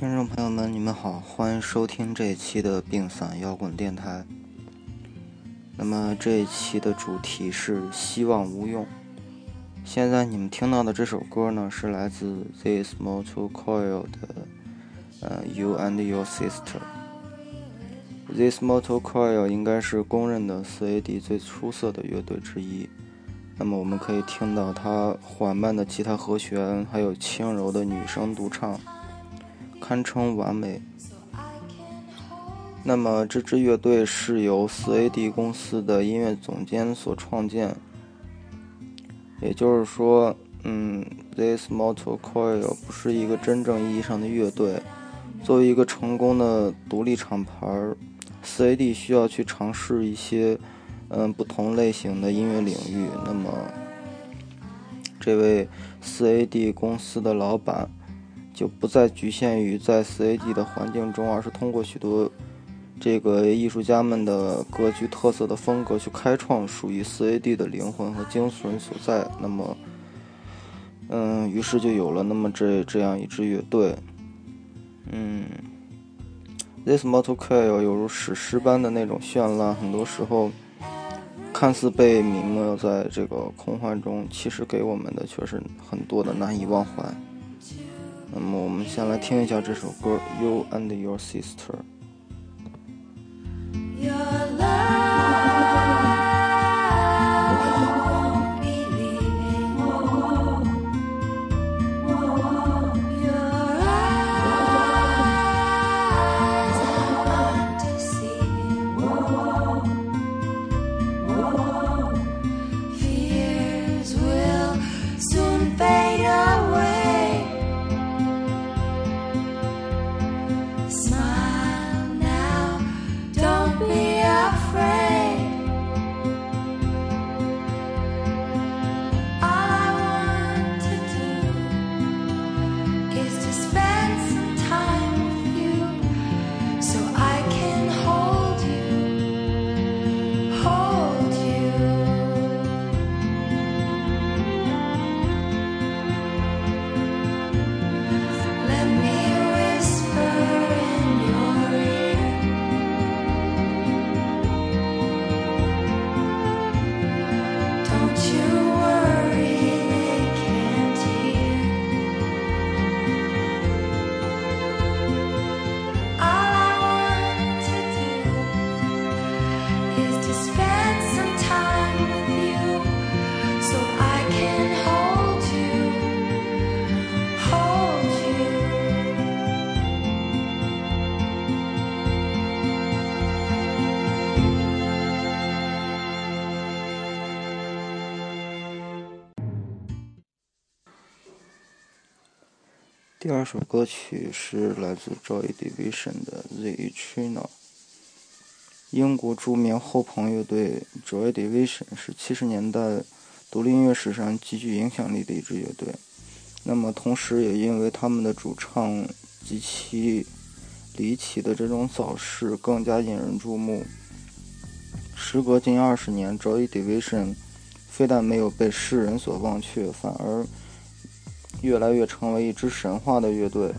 听众朋友们，你们好，欢迎收听这一期的病散摇滚电台。那么这一期的主题是希望无用。现在你们听到的这首歌呢，是来自 This Mortal Coil 的呃 You and Your Sister。This Mortal Coil 应该是公认的 4AD 最出色的乐队之一。那么我们可以听到它缓慢的吉他和弦，还有轻柔的女声独唱。堪称完美。那么这支乐队是由 4AD 公司的音乐总监所创建，也就是说，嗯，This Mortal Coil 不是一个真正意义上的乐队。作为一个成功的独立厂牌，4AD 需要去尝试一些，嗯，不同类型的音乐领域。那么，这位 4AD 公司的老板。就不再局限于在 CAD 的环境中，而是通过许多这个艺术家们的各具特色的风格去开创属于 CAD 的灵魂和精髓所在。那么，嗯，于是就有了那么这这样一支乐队。嗯，This Mortal Coil 犹如史诗般的那种绚烂，很多时候看似被泯没在这个空幻中，其实给我们的却是很多的难以忘怀。那么，我们先来听一下这首歌《You and Your Sister》。第二首歌曲是来自 Joy Division 的《The Eternal》。英国著名后朋乐队 Joy Division 是七十年代独立音乐史上极具影响力的一支乐队。那么，同时也因为他们的主唱极其离奇的这种早逝，更加引人注目。时隔近二十年，Joy Division 非但没有被世人所忘却，反而。越来越成为一支神话的乐队，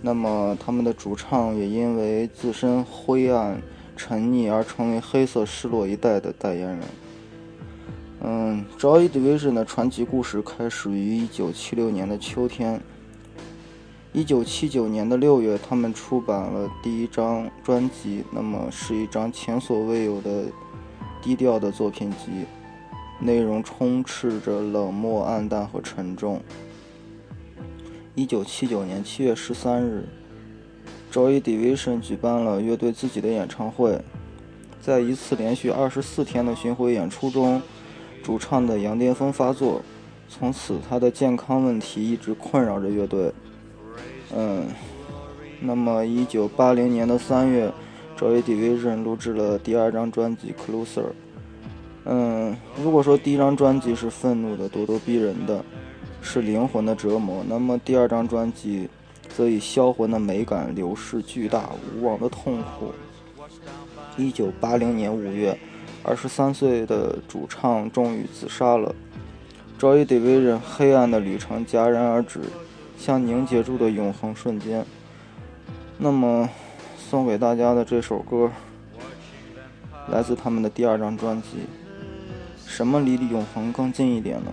那么他们的主唱也因为自身灰暗、沉溺而成为黑色失落一代的代言人。嗯，Joy Division 的传奇故事开始于1976年的秋天。1979年的6月，他们出版了第一张专辑，那么是一张前所未有的低调的作品集，内容充斥着冷漠、暗淡和沉重。一九七九年七月十三日，Joy Division 举办了乐队自己的演唱会。在一次连续二十四天的巡回演出中，主唱的羊癫疯发作，从此他的健康问题一直困扰着乐队。嗯，那么一九八零年的三月，Joy Division 录制了第二张专辑《Closer》。嗯，如果说第一张专辑是愤怒的、咄咄逼人的。是灵魂的折磨。那么第二张专辑，则以销魂的美感流逝巨大无望的痛苦。一九八零年五月，二十三岁的主唱终于自杀了。Joy Division 黑暗的旅程戛然而止，像凝结住的永恒瞬间。那么，送给大家的这首歌，来自他们的第二张专辑。什么离永恒更近一点呢？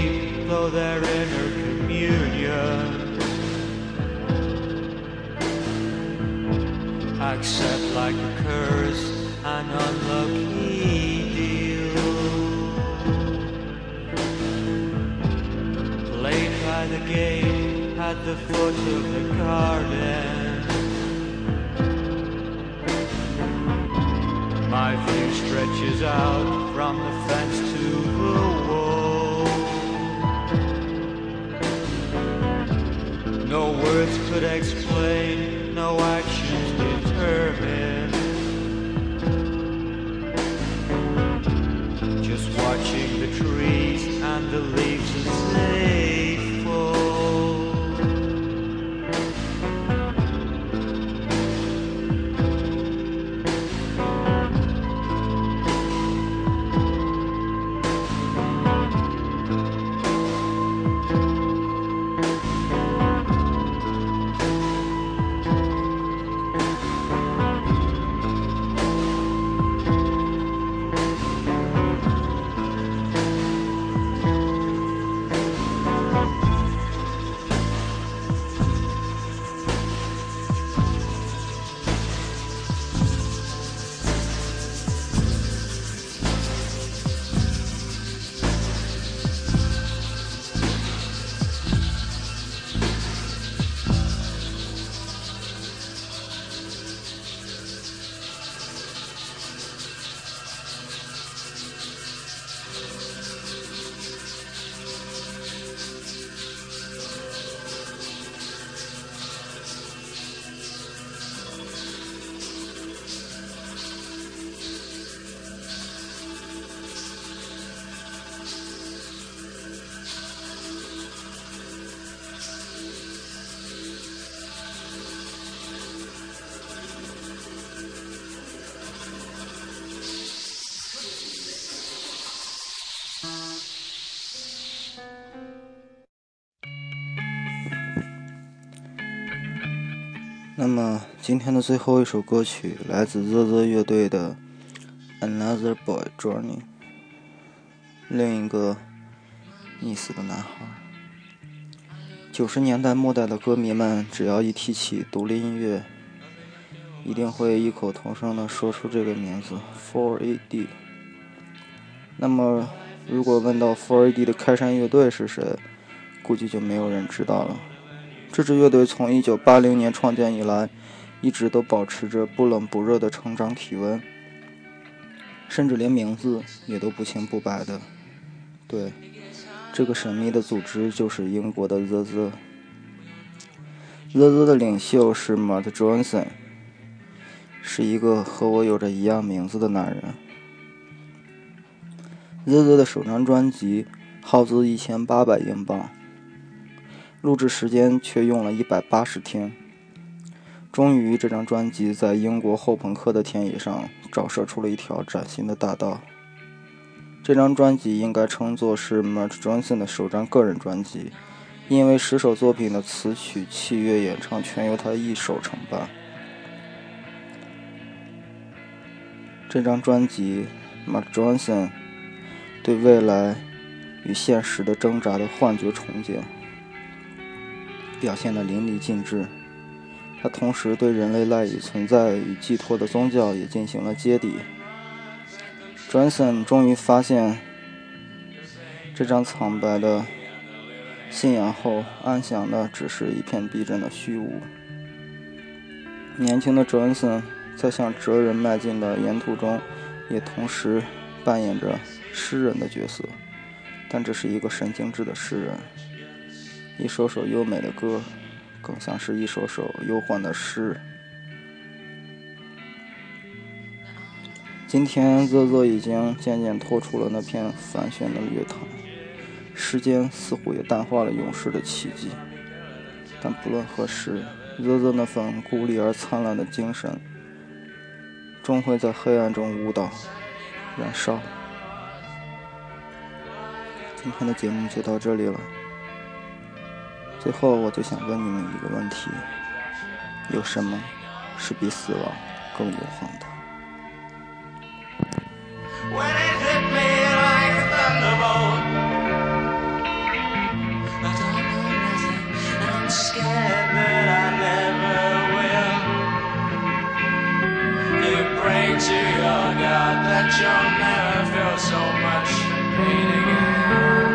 deep though their inner communion. Accept like a curse an unlucky deal. Played by the gate at the foot of the garden. My view stretches out from the fence to 那今天的最后一首歌曲来自 The The 乐队的《Another Boy Journey》，另一个溺死的男孩。九十年代末代的歌迷们，只要一提起独立音乐，一定会异口同声地说出这个名字 Four AD。那么，如果问到 Four AD 的开山乐队是谁，估计就没有人知道了。这支乐队从1980年创建以来，一直都保持着不冷不热的成长体温，甚至连名字也都不清不白的。对，这个神秘的组织就是英国的 The The。The The 的领袖是 Matt Johnson，是一个和我有着一样名字的男人。The The 的首张专辑耗资一千八百英镑，录制时间却用了一百八十天。终于，这张专辑在英国后朋克的田野上照射出了一条崭新的大道。这张专辑应该称作是 Mark Johnson 的首张个人专辑，因为十首作品的词曲、器乐、演唱全由他一手承办。这张专辑，Mark Johnson 对未来与现实的挣扎的幻觉重建，表现得淋漓尽致。他同时对人类赖以存在与寄托的宗教也进行了揭底。Johnson 终于发现这张苍白的信仰后，安详的只是一片逼真的虚无。年轻的 Johnson 在向哲人迈进的沿途中，也同时扮演着诗人的角色，但这是一个神经质的诗人。一首首优美的歌，更像是一首首忧患的诗。今天泽泽已经渐渐脱出了那片繁喧的乐坛，时间似乎也淡化了勇士的奇迹。但不论何时，泽泽那份孤立而灿烂的精神，终会在黑暗中舞蹈、燃烧。今天的节目就到这里了。最后，我就想问你们一个问题：有什么是比死亡更永恒的？when it hit me like a thunderbolt. I don't know nothing, I'm scared that I never will. You pray to your God that you'll never feel so much pain again.